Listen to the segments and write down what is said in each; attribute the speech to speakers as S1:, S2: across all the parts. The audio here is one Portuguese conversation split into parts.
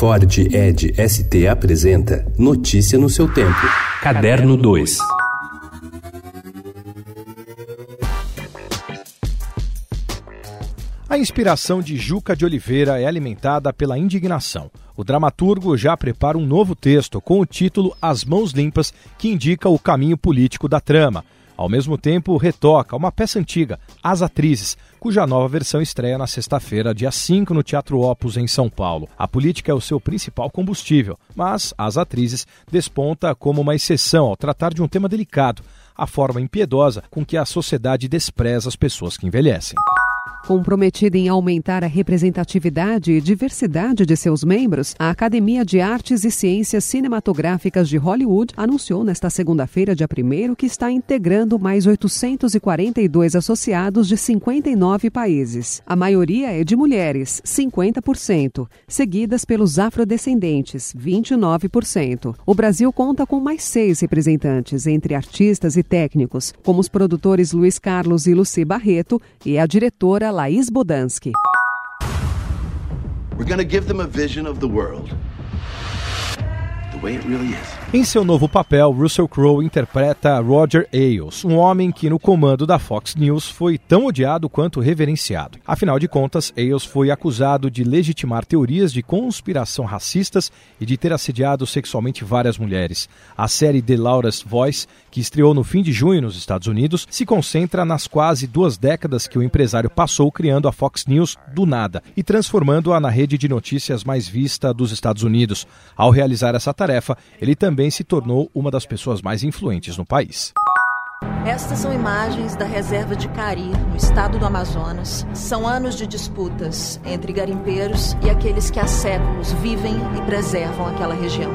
S1: Ford Ed ST apresenta Notícia no seu tempo. Caderno 2.
S2: A inspiração de Juca de Oliveira é alimentada pela indignação. O dramaturgo já prepara um novo texto com o título As Mãos Limpas, que indica o caminho político da trama. Ao mesmo tempo, retoca uma peça antiga, As Atrizes, cuja nova versão estreia na sexta-feira, dia 5, no Teatro Opus, em São Paulo. A política é o seu principal combustível, mas As Atrizes desponta como uma exceção ao tratar de um tema delicado, a forma impiedosa com que a sociedade despreza as pessoas que envelhecem.
S3: Comprometida em aumentar a representatividade e diversidade de seus membros, a Academia de Artes e Ciências Cinematográficas de Hollywood anunciou nesta segunda-feira, dia 1 que está integrando mais 842 associados de 59 países. A maioria é de mulheres, 50%, seguidas pelos afrodescendentes, 29%. O Brasil conta com mais seis representantes, entre artistas e técnicos, como os produtores Luiz Carlos e Luci Barreto e a diretora Laís Bodansky.
S2: We're going to give them a vision of the world Em seu novo papel, Russell Crowe interpreta Roger Ailes, um homem que no comando da Fox News foi tão odiado quanto reverenciado. Afinal de contas, Ailes foi acusado de legitimar teorias de conspiração racistas e de ter assediado sexualmente várias mulheres. A série The Loudest Voice, que estreou no fim de junho nos Estados Unidos, se concentra nas quase duas décadas que o empresário passou criando a Fox News do nada e transformando-a na rede de notícias mais vista dos Estados Unidos. Ao realizar essa tarefa, ele também também se tornou uma das pessoas mais influentes no país.
S4: Estas são imagens da reserva de Cari, no estado do Amazonas. São anos de disputas entre garimpeiros e aqueles que há séculos vivem e preservam aquela região.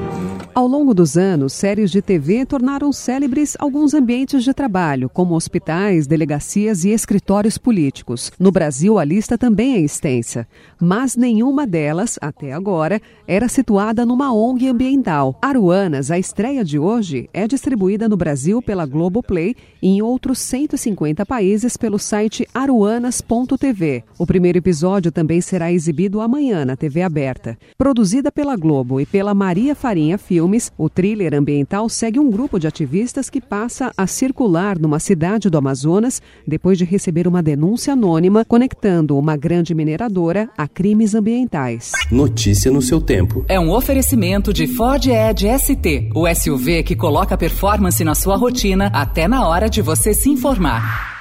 S3: Ao longo dos anos, séries de TV tornaram célebres alguns ambientes de trabalho, como hospitais, delegacias e escritórios políticos. No Brasil, a lista também é extensa, mas nenhuma delas, até agora, era situada numa ONG ambiental. Aruanas, a estreia de hoje, é distribuída no Brasil pela Globoplay e em outros 150 países pelo site aruanas.tv. O primeiro episódio também será exibido amanhã na TV aberta. Produzida pela Globo e pela Maria Farinha Filmes, filmes, o thriller ambiental segue um grupo de ativistas que passa a circular numa cidade do Amazonas depois de receber uma denúncia anônima conectando uma grande mineradora a crimes ambientais.
S1: Notícia no seu tempo.
S5: É um oferecimento de Ford Edge ST, o SUV que coloca performance na sua rotina até na hora de você se informar.